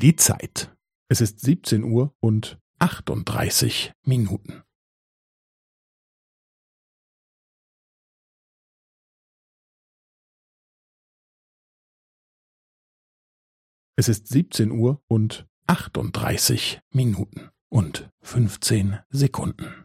Die Zeit. Es ist 17 Uhr und 38 Minuten. Es ist 17 Uhr und 38 Minuten und 15 Sekunden.